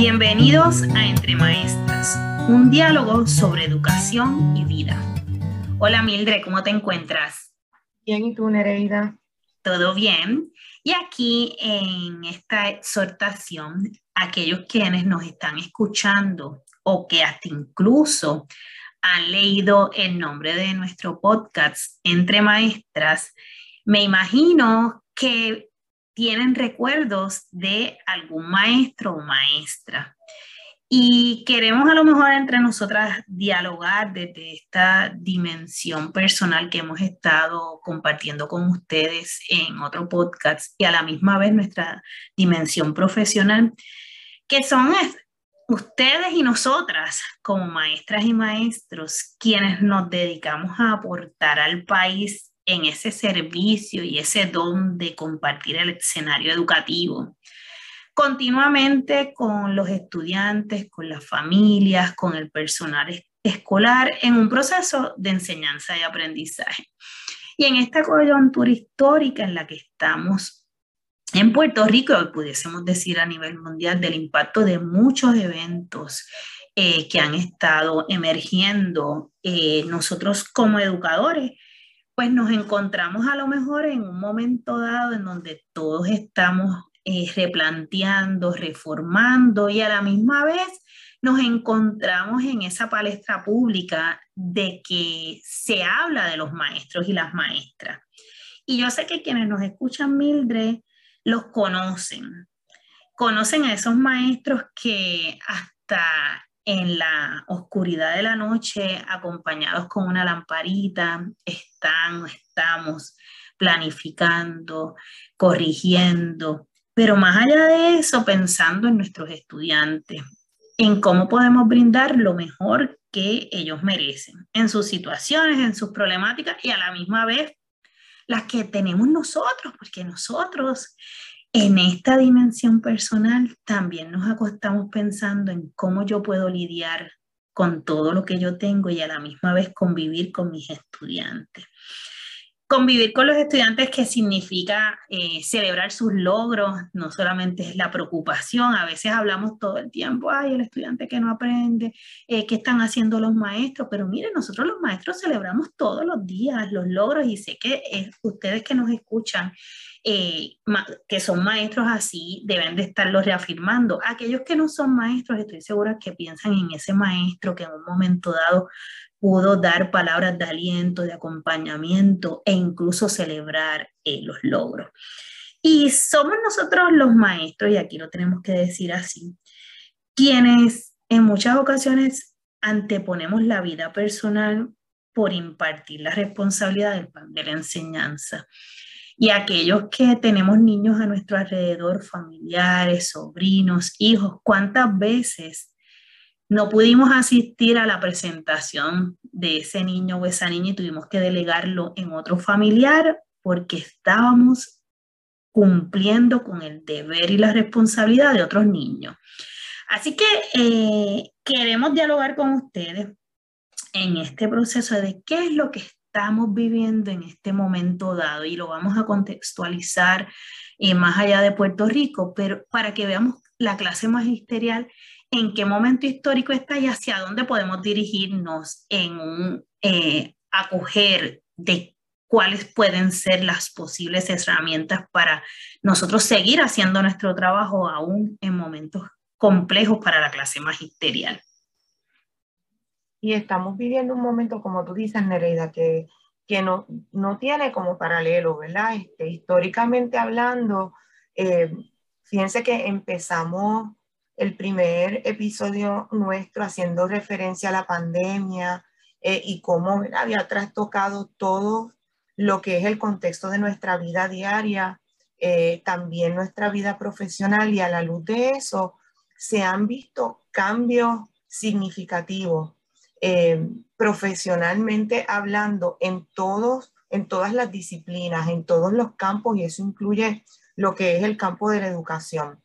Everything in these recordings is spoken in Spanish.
Bienvenidos a Entre Maestras, un diálogo sobre educación y vida. Hola Mildred, ¿cómo te encuentras? Bien, ¿y tú, Nereida? Todo bien. Y aquí en esta exhortación, aquellos quienes nos están escuchando o que hasta incluso han leído el nombre de nuestro podcast Entre Maestras, me imagino que tienen recuerdos de algún maestro o maestra. Y queremos a lo mejor entre nosotras dialogar desde esta dimensión personal que hemos estado compartiendo con ustedes en otro podcast y a la misma vez nuestra dimensión profesional, que son ustedes y nosotras como maestras y maestros quienes nos dedicamos a aportar al país en ese servicio y ese don de compartir el escenario educativo continuamente con los estudiantes, con las familias, con el personal escolar en un proceso de enseñanza y aprendizaje. Y en esta coyuntura histórica en la que estamos en Puerto Rico, pudiésemos decir a nivel mundial, del impacto de muchos eventos eh, que han estado emergiendo, eh, nosotros como educadores pues nos encontramos a lo mejor en un momento dado en donde todos estamos eh, replanteando, reformando y a la misma vez nos encontramos en esa palestra pública de que se habla de los maestros y las maestras. Y yo sé que quienes nos escuchan, Mildred, los conocen. Conocen a esos maestros que hasta en la oscuridad de la noche, acompañados con una lamparita, están, estamos planificando, corrigiendo, pero más allá de eso, pensando en nuestros estudiantes, en cómo podemos brindar lo mejor que ellos merecen, en sus situaciones, en sus problemáticas y a la misma vez las que tenemos nosotros, porque nosotros en esta dimensión personal también nos acostamos pensando en cómo yo puedo lidiar con todo lo que yo tengo y a la misma vez convivir con mis estudiantes. Convivir con los estudiantes que significa eh, celebrar sus logros, no solamente es la preocupación, a veces hablamos todo el tiempo, ay, el estudiante que no aprende, eh, qué están haciendo los maestros, pero miren, nosotros los maestros celebramos todos los días los logros y sé que eh, ustedes que nos escuchan que son maestros así, deben de estarlo reafirmando. Aquellos que no son maestros, estoy segura que piensan en ese maestro que en un momento dado pudo dar palabras de aliento, de acompañamiento e incluso celebrar eh, los logros. Y somos nosotros los maestros, y aquí lo tenemos que decir así, quienes en muchas ocasiones anteponemos la vida personal por impartir la responsabilidad de la enseñanza y aquellos que tenemos niños a nuestro alrededor, familiares, sobrinos, hijos, ¿cuántas veces no pudimos asistir a la presentación de ese niño o esa niña y tuvimos que delegarlo en otro familiar porque estábamos cumpliendo con el deber y la responsabilidad de otros niños? Así que eh, queremos dialogar con ustedes en este proceso de qué es lo que estamos viviendo en este momento dado y lo vamos a contextualizar eh, más allá de Puerto Rico, pero para que veamos la clase magisterial en qué momento histórico está y hacia dónde podemos dirigirnos en un eh, acoger de cuáles pueden ser las posibles herramientas para nosotros seguir haciendo nuestro trabajo aún en momentos complejos para la clase magisterial. Y estamos viviendo un momento, como tú dices, Nereida, que, que no, no tiene como paralelo, ¿verdad? Este, históricamente hablando, eh, fíjense que empezamos el primer episodio nuestro haciendo referencia a la pandemia eh, y cómo había trastocado todo lo que es el contexto de nuestra vida diaria, eh, también nuestra vida profesional y a la luz de eso se han visto cambios significativos eh, profesionalmente hablando en, todos, en todas las disciplinas, en todos los campos, y eso incluye lo que es el campo de la educación.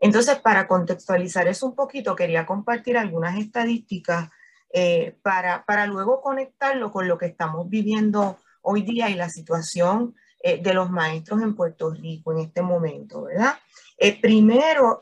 Entonces, para contextualizar eso un poquito, quería compartir algunas estadísticas eh, para, para, luego conectarlo con lo que estamos viviendo hoy día y la situación eh, de los maestros en Puerto Rico en este momento, ¿verdad? primero,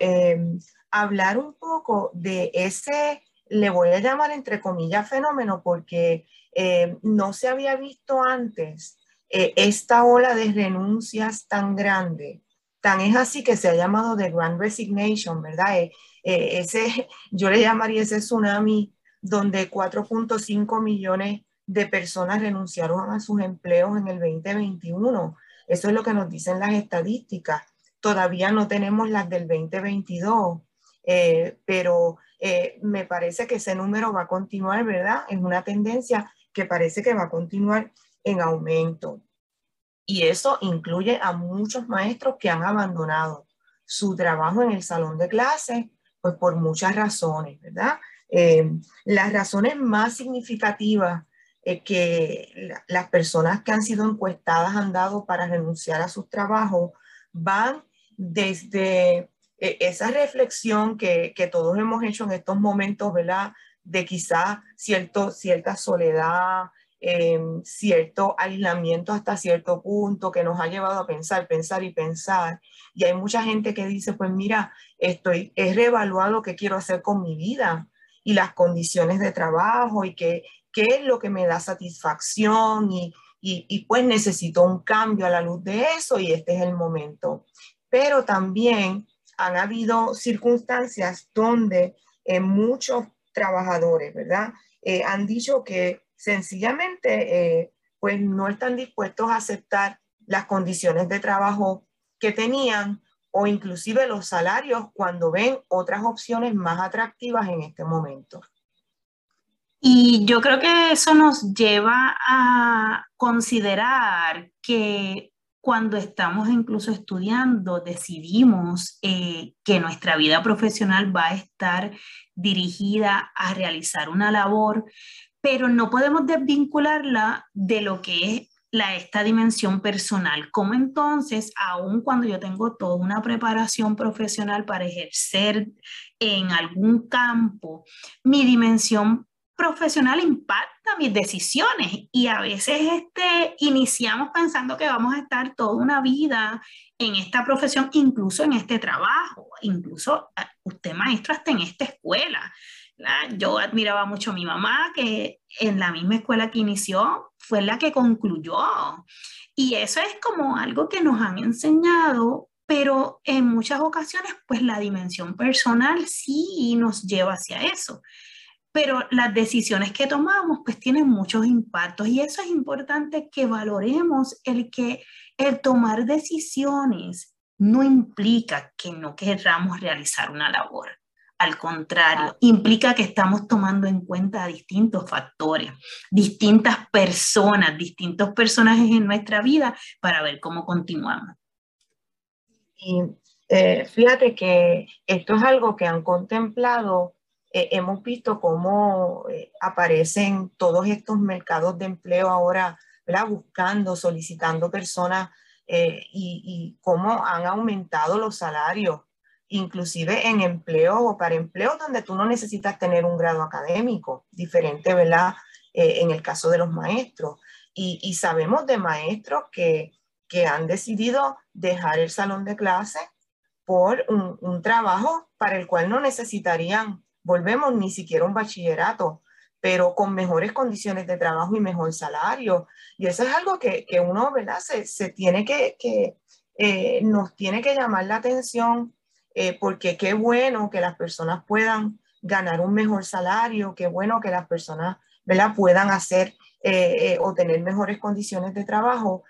hablar un poco de ese, le voy a llamar entre comillas fenómeno, porque eh, no se había visto antes eh, esta ola de renuncias tan grande. Tan es así que se ha llamado The Grand Resignation, ¿verdad? Eh, ese, yo le llamaría ese tsunami donde 4.5 millones de personas renunciaron a sus empleos en el 2021. Eso es lo que nos dicen las estadísticas. Todavía no tenemos las del 2022, eh, pero eh, me parece que ese número va a continuar, ¿verdad? Es una tendencia que parece que va a continuar en aumento. Y eso incluye a muchos maestros que han abandonado su trabajo en el salón de clase, pues por muchas razones, ¿verdad? Eh, las razones más significativas que las personas que han sido encuestadas han dado para renunciar a sus trabajos van desde e, esa reflexión que, que, todos hemos hecho en estos momentos, ¿verdad? De quizá cierto, cierta soledad, em, cierto aislamiento hasta cierto punto que nos ha llevado a pensar, pensar y pensar. Y hay mucha gente que dice, pues mira, estoy, he reevaluado qué quiero hacer con mi vida y las condiciones de trabajo y qué, qué es lo que me da satisfacción y, y, y pues necesito un cambio a la luz de eso y este es el momento pero también han habido circunstancias donde eh, muchos trabajadores, ¿verdad? Eh, han dicho que sencillamente eh, pues no están dispuestos a aceptar las condiciones de trabajo que tenían o inclusive los salarios cuando ven otras opciones más atractivas en este momento. Y yo creo que eso nos lleva a considerar que cuando estamos incluso estudiando, decidimos eh, que nuestra vida profesional va a estar dirigida a realizar una labor, pero no podemos desvincularla de lo que es la, esta dimensión personal. ¿Cómo entonces, aun cuando yo tengo toda una preparación profesional para ejercer en algún campo, mi dimensión profesional impacta mis decisiones y a veces este, iniciamos pensando que vamos a estar toda una vida en esta profesión, incluso en este trabajo, incluso ah, usted maestro hasta en esta escuela. Yo admiraba mucho a mi mamá que en la misma escuela que inició fue la que concluyó. Y eso es como algo que nos han enseñado, pero en muchas ocasiones pues la dimensión personal sí nos lleva hacia eso pero las decisiones que tomamos pues tienen muchos impactos y eso es importante que valoremos el que el tomar decisiones no implica que no querramos realizar una labor. Al contrario, implica que estamos tomando en cuenta distintos factores, distintas personas, distintos personajes en nuestra vida para ver cómo continuamos. Y eh, fíjate que esto es algo que han contemplado eh, hemos visto cómo eh, aparecen todos estos mercados de empleo ahora, ¿verdad? buscando, solicitando personas y, y, cómo han aumentado los salarios, inclusive en empleo o para empleos donde tú no necesitas tener un grado académico, diferente, ¿verdad? en el caso de los maestros. Y, sabemos de maestros que, que, han decidido dejar el salón de clase por un, un trabajo para el cual no necesitarían volvemos ni siquiera un bachillerato, pero con mejores condiciones de trabajo y mejor salario. Y eso es algo que, que uno, ¿verdad? Se, se tiene que, que eh, nos tiene que llamar la atención, eh, porque qué bueno que las personas puedan ganar un mejor salario, qué bueno que las personas, ¿verdad? Puedan hacer eh, o tener mejores condiciones de trabajo,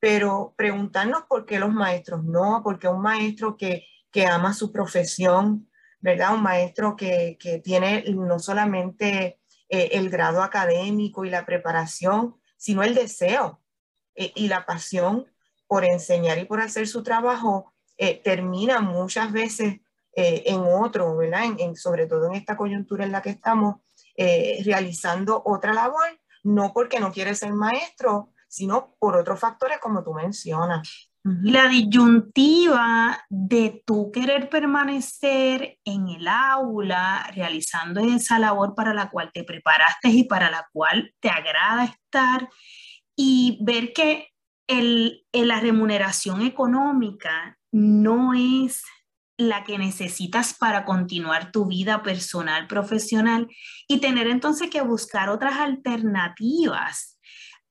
pero preguntarnos por qué los maestros no, porque un maestro que, que ama su profesión, ¿verdad? Un maestro que, que tiene no solamente eh, el grado académico y la preparación, sino el deseo eh, y la pasión por enseñar y por hacer su trabajo, eh, termina muchas veces en otro, ¿verdad? En, sobre todo en esta coyuntura en la que estamos, realizando otra labor, no porque no quiere ser maestro, sino por otros factores como tú mencionas. La disyuntiva de tú querer permanecer en el aula realizando esa labor para la cual te preparaste y para la cual te agrada estar y ver que el, la remuneración económica no es la que necesitas para continuar tu vida personal, profesional y tener entonces que buscar otras alternativas,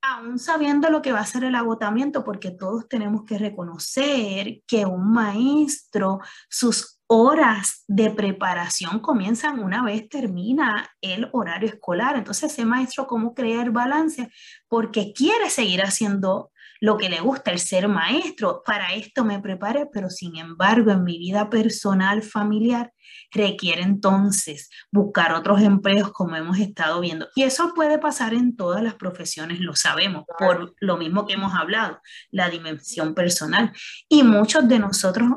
aún sabiendo lo que va a ser el agotamiento, porque todos tenemos que reconocer que un maestro, sus horas de preparación comienzan una vez termina el horario escolar. Entonces, ese maestro, ¿cómo crear balance? Porque quiere seguir haciendo lo que le gusta, el ser maestro. Para esto me preparé, pero sin embargo en mi vida personal, familiar, requiere entonces buscar otros empleos como hemos estado viendo. Y eso puede pasar en todas las profesiones, lo sabemos, por lo mismo que hemos hablado, la dimensión personal. Y muchos de nosotros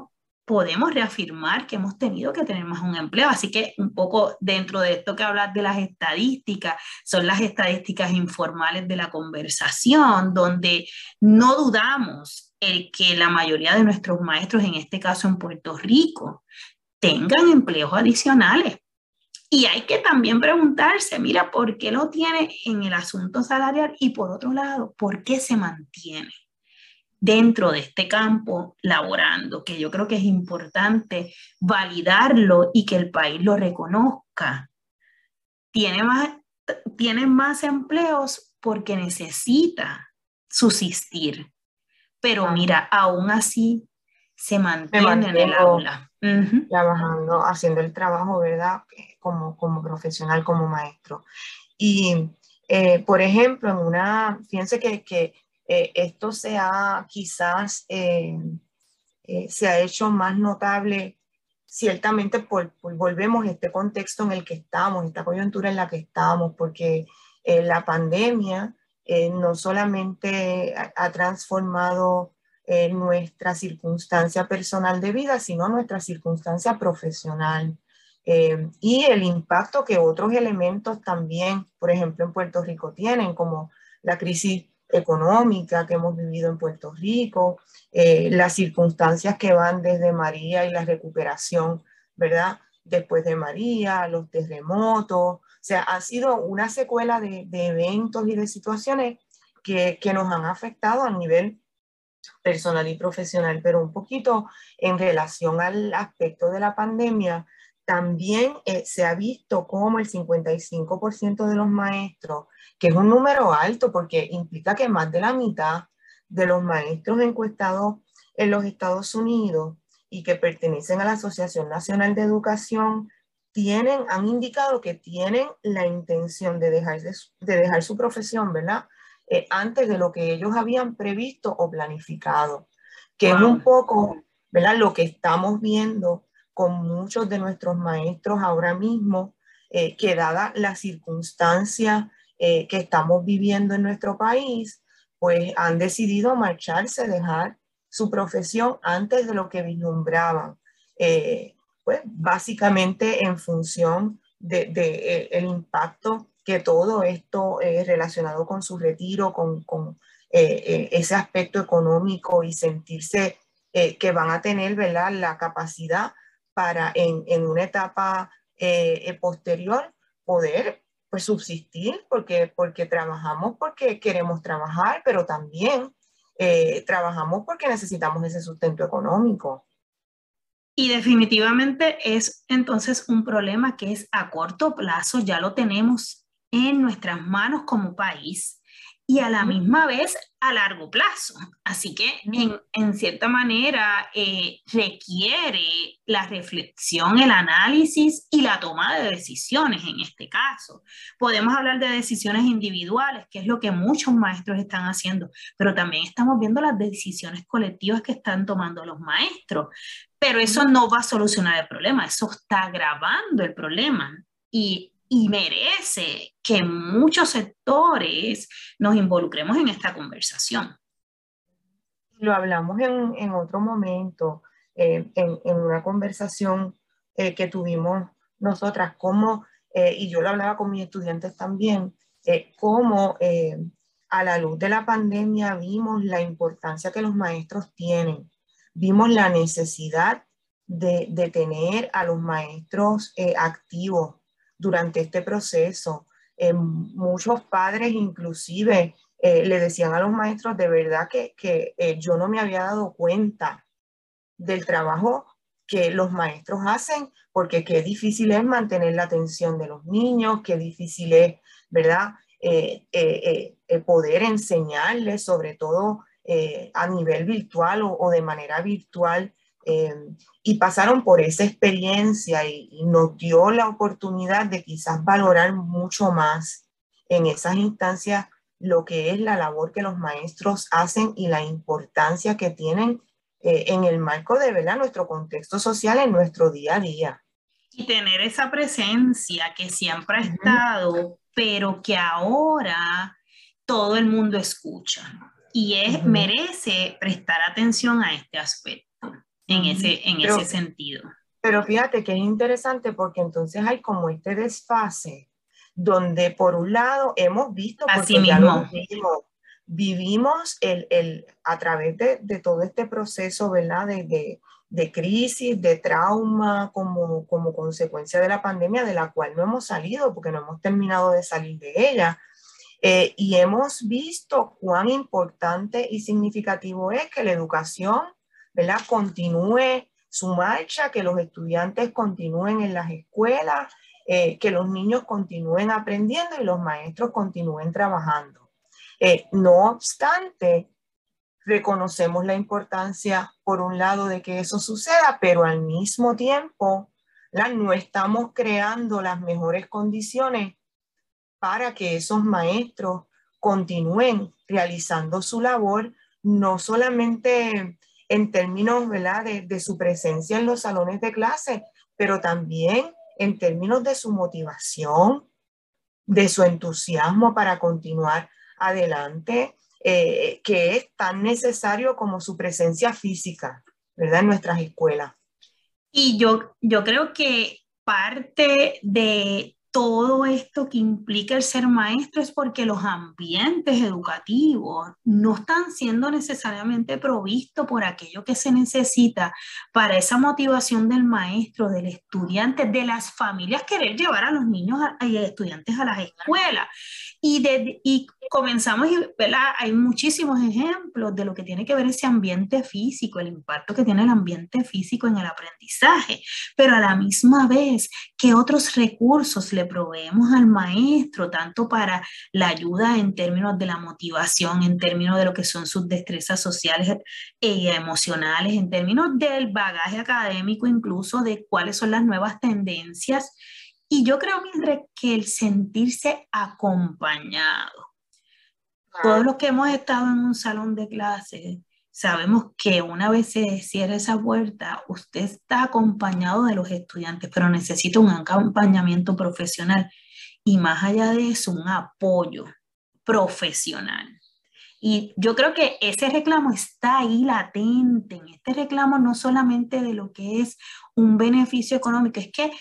podemos reafirmar que hemos tenido que tener más un empleo. Así que un poco dentro de esto que hablas de las estadísticas, son las estadísticas informales de la conversación, donde no dudamos el que la mayoría de nuestros maestros, en este caso en Puerto Rico, tengan empleos adicionales. Y hay que también preguntarse, mira, ¿por qué lo tiene en el asunto salarial? Y por otro lado, ¿por qué se mantiene? Dentro de este campo laborando, que yo creo que es importante validarlo y que el país lo reconozca. Tiene más, tiene más empleos porque necesita subsistir, pero mira, aún así se mantiene en el aula. Trabajando, haciendo el trabajo, ¿verdad? Como, como profesional, como maestro. Y, eh, por ejemplo, en una, fíjense que, que eh, esto se ha quizás eh, eh, se ha hecho más notable ciertamente por, volvemos a este contexto en el que estamos, esta coyuntura en la que estamos, porque la pandemia no solamente ha, transformado nuestra circunstancia personal de vida, sino nuestra circunstancia profesional. y el impacto que otros elementos también, por ejemplo, en Puerto Rico tienen, como la crisis económica que hemos vivido en Puerto Rico, eh, las circunstancias que van desde María y la recuperación, ¿verdad? Después de María, los terremotos, o sea, ha sido una secuela de, eventos y de situaciones que, que, nos han afectado a nivel personal y profesional, pero un poquito en relación al aspecto de la pandemia, también eh, se ha visto como el 55% de los maestros que es un número alto porque implica que más de la mitad de los maestros encuestados en los Estados Unidos y que pertenecen a la Asociación Nacional de Educación tienen, han indicado que tienen la intención de dejar, de, dejar su profesión, ¿verdad? Eh, antes de lo que ellos habían previsto o planificado, que es un poco, ¿verdad? Lo que estamos viendo con muchos de nuestros maestros ahora mismo, eh, que dada la circunstancia eh, que estamos viviendo en nuestro país, pues han decidido marcharse, dejar su profesión antes de lo que vislumbraban, eh, pues básicamente en función del de, eh, el impacto que todo esto es relacionado con su retiro, con, con ese aspecto económico y sentirse que van a tener ¿verdad? la capacidad para en, una etapa posterior poder pues subsistir, porque, porque trabajamos porque queremos trabajar, pero también eh, trabajamos porque necesitamos ese sustento económico. Y definitivamente es entonces un problema que es a corto plazo, ya lo tenemos en nuestras manos como país y a la misma vez a largo plazo. Así que en, cierta manera eh, requiere la reflexión, el análisis y la toma de decisiones en este caso. Podemos hablar de decisiones individuales, que es lo que muchos maestros están haciendo, pero también estamos viendo las decisiones colectivas que están tomando los maestros. Pero eso no va a solucionar el problema, eso está agravando el problema. Y y merece que muchos sectores nos involucremos en esta conversación. Lo hablamos en, en otro momento, eh, en, en, una conversación eh, que tuvimos nosotras, como, eh, y yo lo hablaba con mis estudiantes también, cómo a la luz de la pandemia vimos la importancia que los maestros tienen, vimos la necesidad de, de tener a los maestros activos, durante este proceso. Eh, muchos padres inclusive eh, le decían a los maestros de verdad que, que eh, yo no me había dado cuenta del trabajo que los maestros hacen, porque qué difícil es mantener la atención de los niños, qué difícil es, ¿verdad? Poder enseñarles, sobre todo a nivel virtual o, de manera virtual, y pasaron por esa experiencia y, y, nos dio la oportunidad de quizás valorar mucho más en esas instancias lo que es la labor que los maestros hacen y la importancia que tienen en el marco de ¿verdad? nuestro contexto social en nuestro día a día. Y tener esa presencia que siempre ha estado pero que ahora todo el mundo escucha y es, merece prestar atención a este aspecto en, ese, en ese sentido. Pero fíjate que es interesante porque entonces hay como este desfase donde por un lado hemos visto, Así mismo. vivimos, el, el, a través de, de, todo este proceso, ¿verdad? De, de, de crisis, de trauma como, como consecuencia de la pandemia, de la cual no hemos salido porque no hemos terminado de salir de ella. Eh, y hemos visto cuán importante y significativo es que la educación ¿verdad? continúe su marcha, que los estudiantes continúen en las escuelas, eh, que los niños continúen aprendiendo y los maestros continúen trabajando. Eh, no obstante, reconocemos la importancia, por un lado, de que eso suceda, pero al mismo tiempo no estamos creando las mejores condiciones para que esos maestros continúen realizando su labor, no solamente en términos De, de su presencia en los salones de clase, pero también en términos de su motivación, de su entusiasmo para continuar adelante, eh, que es tan necesario como su presencia física, ¿verdad? En nuestras escuelas. Y yo, yo creo que parte de todo esto que implica el ser maestro es porque los ambientes educativos no están siendo necesariamente provistos por aquello que se necesita para esa motivación del maestro, del estudiante, de las familias querer llevar a los niños y estudiantes a las escuelas. Y, de, y comenzamos, hay muchísimos ejemplos de lo que tiene que ver ese ambiente físico, el impacto que tiene el ambiente físico en el aprendizaje, pero a la misma vez, ¿qué otros recursos le proveemos al maestro, tanto para la ayuda en términos de la motivación, en términos de lo que son sus destrezas sociales y emocionales, en términos del bagaje académico, incluso de cuáles son las nuevas tendencias? Y yo creo, Mildred, que el sentirse acompañado, todos los que hemos estado en un salón de clases, sabemos que una vez se cierra esa puerta, usted está acompañado de los estudiantes, pero necesita un acompañamiento profesional y más allá de eso, un apoyo profesional. Y yo creo que ese reclamo está ahí latente, en este reclamo no solamente de lo que es un beneficio económico, es que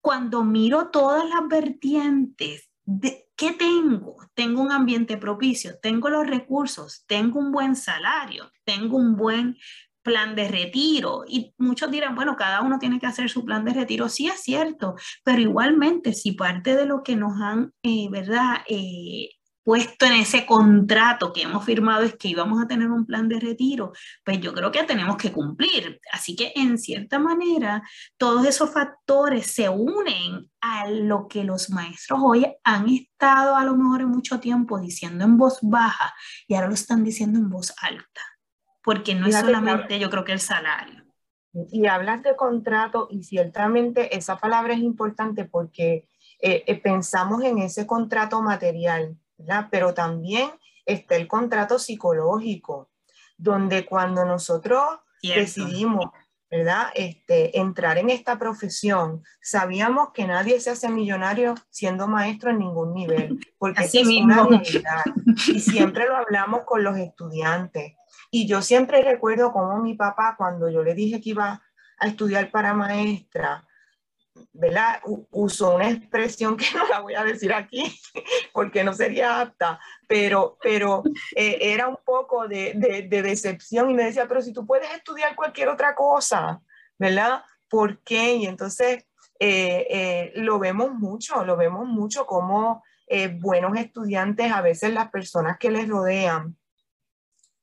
cuando miro todas las vertientes de, ¿Qué tengo? Tengo un ambiente propicio, tengo los recursos, tengo un buen salario, tengo un buen plan de retiro. Y muchos dirán, bueno, cada uno tiene que hacer su plan de retiro. Sí es cierto, pero igualmente si parte de lo que nos han, eh, ¿verdad? Eh, puesto en ese contrato que hemos firmado es que íbamos a tener un plan de retiro, pues yo creo que tenemos que cumplir. Así que en cierta manera, todos esos factores se unen a lo que los maestros hoy han estado a lo mejor en mucho tiempo diciendo en voz baja y ahora lo están diciendo en voz alta, porque no es solamente yo creo que el salario. Y hablas de contrato y ciertamente esa palabra es importante porque eh, eh, pensamos en ese contrato material, pero también está el contrato psicológico, donde cuando nosotros decidimos, ¿verdad? Este, entrar en esta profesión, sabíamos que nadie se hace millonario siendo maestro en ningún nivel, porque es una realidad. Y siempre lo hablamos con los estudiantes. Y yo siempre recuerdo cómo mi papá, cuando yo le dije que iba a estudiar para maestra, ¿verdad? Usó una expresión que no la voy a decir aquí porque no sería apta, pero, pero eh, era un poco de, de, decepción y me decía, pero si tú puedes estudiar cualquier otra cosa, ¿verdad? ¿Por qué? Y entonces eh, eh, lo vemos mucho, lo vemos mucho como buenos estudiantes, a veces las personas que les rodean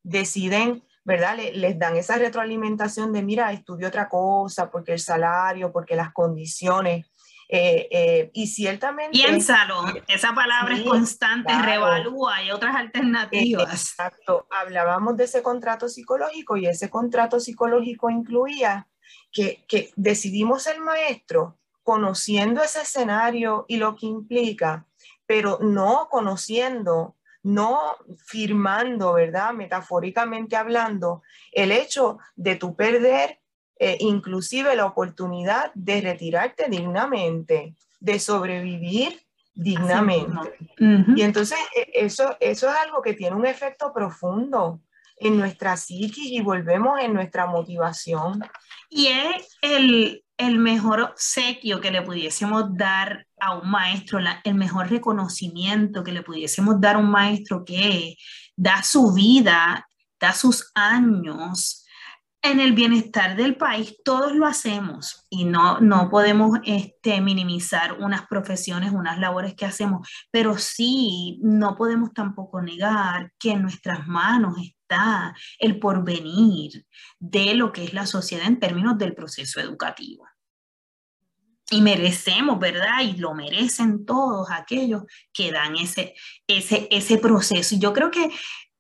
deciden ¿verdad? les dan esa retroalimentación de, mira, estudio otra cosa, porque el salario, porque las condiciones. Eh, eh, y ciertamente... Piénsalo, esa palabra es constante, revalúa, hay otras alternativas. Exacto, hablábamos de ese contrato psicológico y ese contrato psicológico incluía que, que decidimos ser maestro conociendo ese escenario y lo que implica, pero no conociendo no firmando, ¿verdad? Metafóricamente hablando, el hecho de tu perder eh, inclusive la oportunidad de retirarte dignamente, de sobrevivir dignamente. Y entonces e, eso, eso es algo que tiene un efecto profundo en nuestra psiquis y volvemos en nuestra motivación. Y es el, el mejor obsequio que le pudiésemos dar a un maestro, el mejor reconocimiento que le pudiésemos dar a un maestro que da su vida, da sus años en el bienestar del país, todos lo hacemos. Y no, no podemos este, minimizar unas profesiones, unas labores que hacemos, pero sí no podemos tampoco negar que en nuestras manos está el porvenir de lo que es la sociedad en términos del proceso educativo. Y merecemos, ¿verdad? Y lo merecen todos aquellos que dan ese, ese, ese proceso. Yo creo que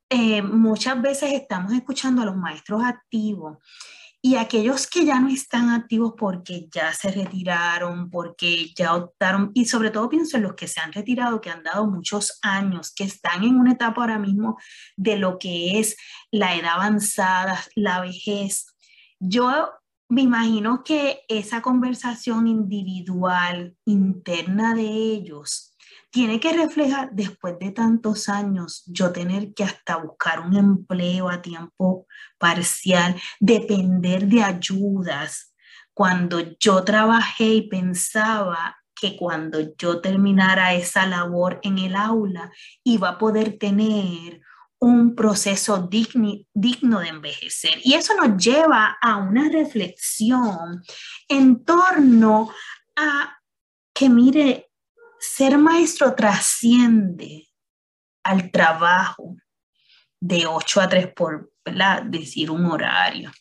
eh, muchas veces estamos escuchando a los maestros activos y aquellos que ya no están activos porque ya se retiraron, porque ya optaron, y sobre todo pienso en los que se han retirado, que han dado muchos años, que están en una etapa ahora mismo de lo que es la edad avanzada, la vejez. Yo me imagino que esa conversación individual, interna de ellos, tiene que reflejar después de tantos años yo tener que hasta buscar un empleo a tiempo parcial, depender de ayudas. Cuando yo trabajé y pensaba que cuando yo terminara esa labor en el aula iba a poder tener un proceso digno de envejecer. Y eso nos lleva a una reflexión en torno a que, mire, ser maestro trasciende al trabajo de 8 a 3 por decir un horario.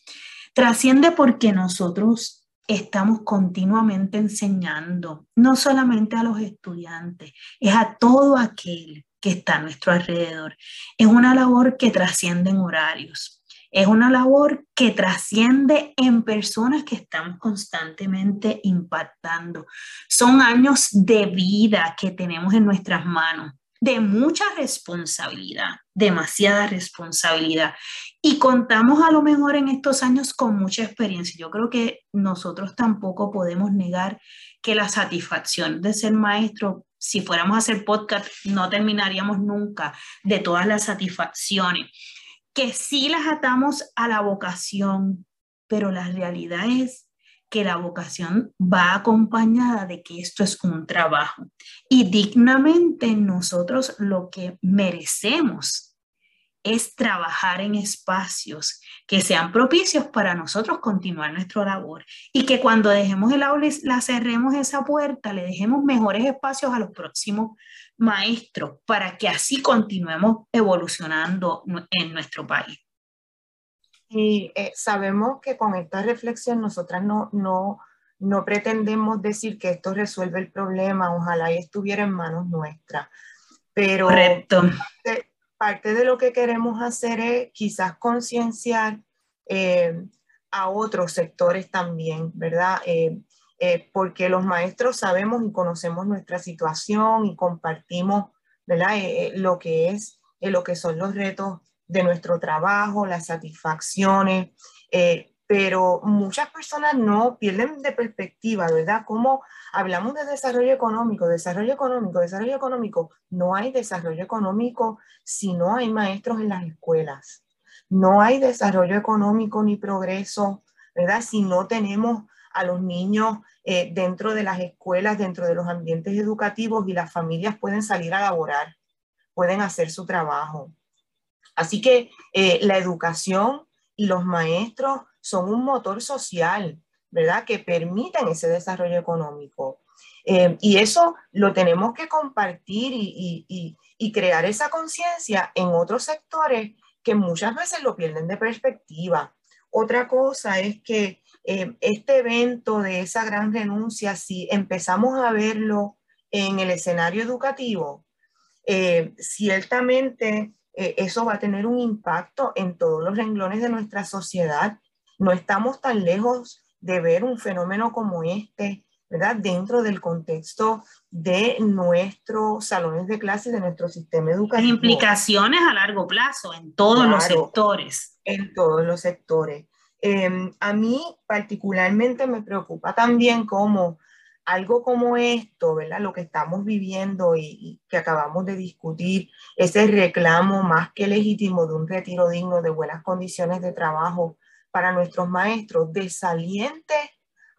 Trasciende porque nosotros estamos continuamente enseñando, no solamente a los estudiantes, es a todo aquel que está a nuestro alrededor. Es una labor que trasciende en horarios. Es una labor que trasciende en personas que estamos constantemente impactando. Son años de vida que tenemos en nuestras manos, de mucha responsabilidad, demasiada responsabilidad. Y contamos a lo mejor en estos años con mucha experiencia. Yo creo que nosotros tampoco podemos negar que la satisfacción de ser maestro si fuéramos a hacer podcast, no terminaríamos nunca de todas las satisfacciones, que sí las atamos a la vocación, pero la realidad es que la vocación va acompañada de que esto es un trabajo. Y dignamente nosotros lo que merecemos es trabajar en espacios que sean propicios para nosotros continuar nuestra labor y que cuando dejemos el aula la cerremos esa puerta, le dejemos mejores espacios a los próximos maestros para que así continuemos evolucionando en nuestro país. Y eh, sabemos que con esta reflexión nosotras no, no, no pretendemos decir que esto resuelve el problema, ojalá y estuviera en manos nuestras. Pero Correcto parte de lo que queremos hacer es quizás concienciar eh, a otros sectores también, ¿verdad? Eh, eh, porque los maestros sabemos y conocemos nuestra situación y compartimos, ¿verdad? lo que es, lo que son los retos de nuestro trabajo, las satisfacciones, pero muchas personas no pierden de perspectiva, ¿verdad? Como hablamos de desarrollo económico, desarrollo económico, desarrollo económico, no hay desarrollo económico si no hay maestros en las escuelas. No hay desarrollo económico ni progreso, ¿verdad? Si no tenemos a los niños eh, dentro de las escuelas, dentro de los ambientes educativos y las familias pueden salir a laborar, pueden hacer su trabajo. Así que eh, la educación y los maestros son un motor social, ¿verdad? Que permiten ese desarrollo económico. Eh, y eso lo tenemos que compartir y, crear esa conciencia en otros sectores que muchas veces lo pierden de perspectiva. Otra cosa es que eh, este evento de esa gran renuncia, si empezamos a verlo en el escenario educativo, eh, ciertamente eh, eso va a tener un impacto en todos los renglones de nuestra sociedad. No estamos tan lejos de ver un fenómeno como este, ¿verdad? Dentro del contexto de nuestros salones de clase y de nuestro sistema educativo. Implicaciones a largo plazo en todos los sectores. En todos los sectores. Em, a mí particularmente me preocupa también cómo algo como esto, ¿verdad? Lo que estamos viviendo y, que acabamos de discutir, ese reclamo más que legítimo de un retiro digno de buenas condiciones de trabajo para nuestros maestros, desaliente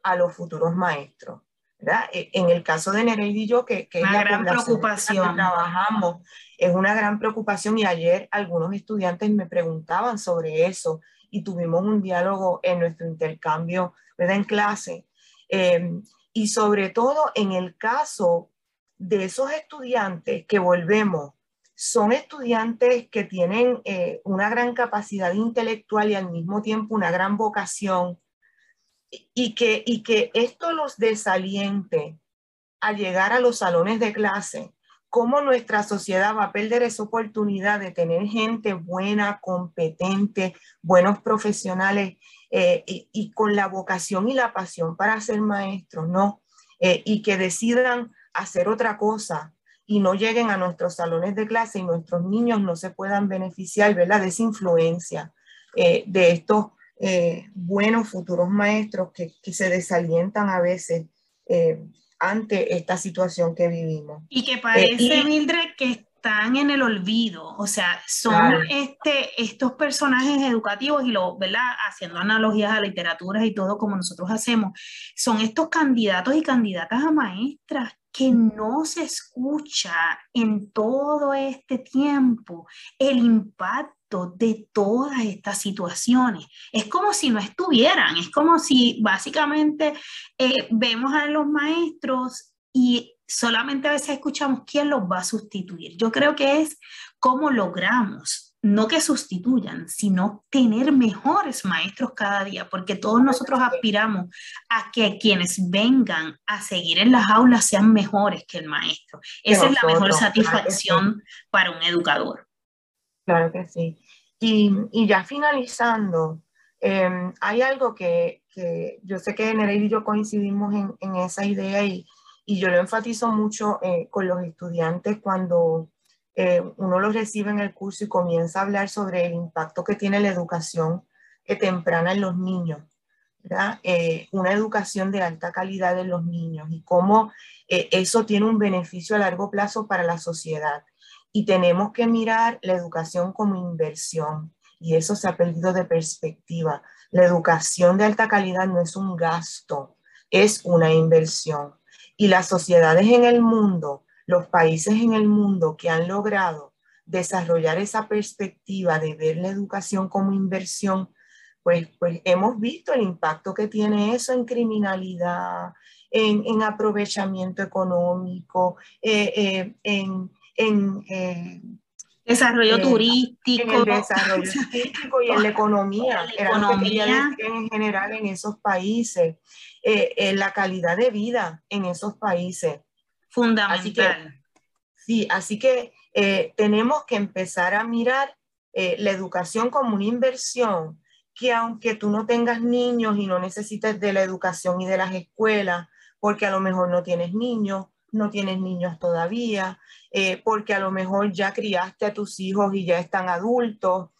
a los futuros maestros. ¿verdad? E, en el caso de Nereida y yo, que, que es la gran preocupación. Que trabajamos, es una gran preocupación y ayer algunos estudiantes me preguntaban sobre eso y tuvimos un diálogo en nuestro intercambio ¿verdad? en clase. Em, y sobre todo en el caso de esos estudiantes que volvemos, son estudiantes que tienen eh, una gran capacidad intelectual y al mismo tiempo una gran vocación y que, y que esto los desaliente a llegar a los salones de clase, cómo nuestra sociedad va a perder esa oportunidad de tener gente buena, competente, buenos profesionales eh, y, con la vocación y la pasión para ser maestros, ¿no? Eh, y que decidan hacer otra cosa y no lleguen a nuestros salones de clase y nuestros niños no se puedan beneficiar, ¿verdad? De esa influencia eh, de estos buenos futuros maestros que, que, se desalientan a veces ante esta situación que vivimos. Y que parece, Mildred, que están en el olvido, o sea, son este, estos personajes educativos y lo, ¿verdad? Haciendo analogías a literatura y todo como nosotros hacemos, son estos candidatos y candidatas a maestras que no se escucha en todo este tiempo el impacto de todas estas situaciones. Es como si no estuvieran, es como si básicamente eh, vemos a los maestros y solamente a veces escuchamos quién los va a sustituir. Yo creo que es cómo logramos, no que sustituyan, sino tener mejores maestros cada día, porque todos nosotros aspiramos a que quienes vengan a seguir en las aulas sean mejores que el maestro. Esa es la mejor satisfacción para un educador. Claro que sí. Y, y ya finalizando, em, hay algo que, que, yo sé que Nereida y yo coincidimos en, en esa idea y, y yo lo enfatizo mucho eh, con los estudiantes cuando eh, uno los recibe en el curso y comienza a hablar sobre el impacto que tiene la educación eh, temprana en los niños. una educación de alta calidad en los niños y cómo eso tiene un beneficio a largo plazo para la sociedad. Y tenemos que mirar la educación como inversión y eso se ha perdido de perspectiva. La educación de alta calidad no es un gasto, es una inversión y las sociedades en el mundo, los países en el mundo que han logrado desarrollar esa perspectiva de ver la educación como inversión, pues, pues hemos visto el impacto que tiene eso en criminalidad, en, aprovechamiento económico, eh, eh, en, en eh, desarrollo turístico. En el desarrollo turístico y en la economía, la economía. en general en esos países. Eh, la calidad de vida en esos países. Fundamental. sí, así que eh, tenemos que empezar a mirar eh, la educación como una inversión que aunque tú no tengas niños y no necesites de la educación y de las escuelas, porque a lo mejor no tienes niños, no tienes niños todavía, porque a lo mejor ya criaste a tus hijos y ya están adultos.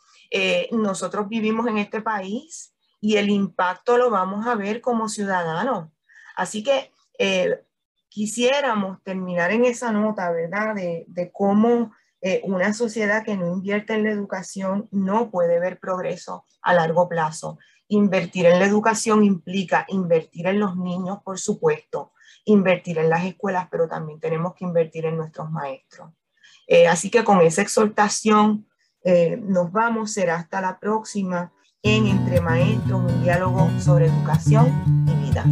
nosotros vivimos en este país y el impacto lo vamos a ver como ciudadanos. Así que eh, quisiéramos terminar en esa nota, ¿verdad? De, cómo eh, una sociedad que no invierte en la educación no puede ver progreso a largo plazo. Invertir en la educación implica invertir en los niños, por supuesto, invertir en las escuelas, pero también tenemos que invertir en nuestros maestros. Eh, así que con esa exhortación nos vamos, será hasta la próxima en Entre Maestros, un diálogo sobre educación y vida.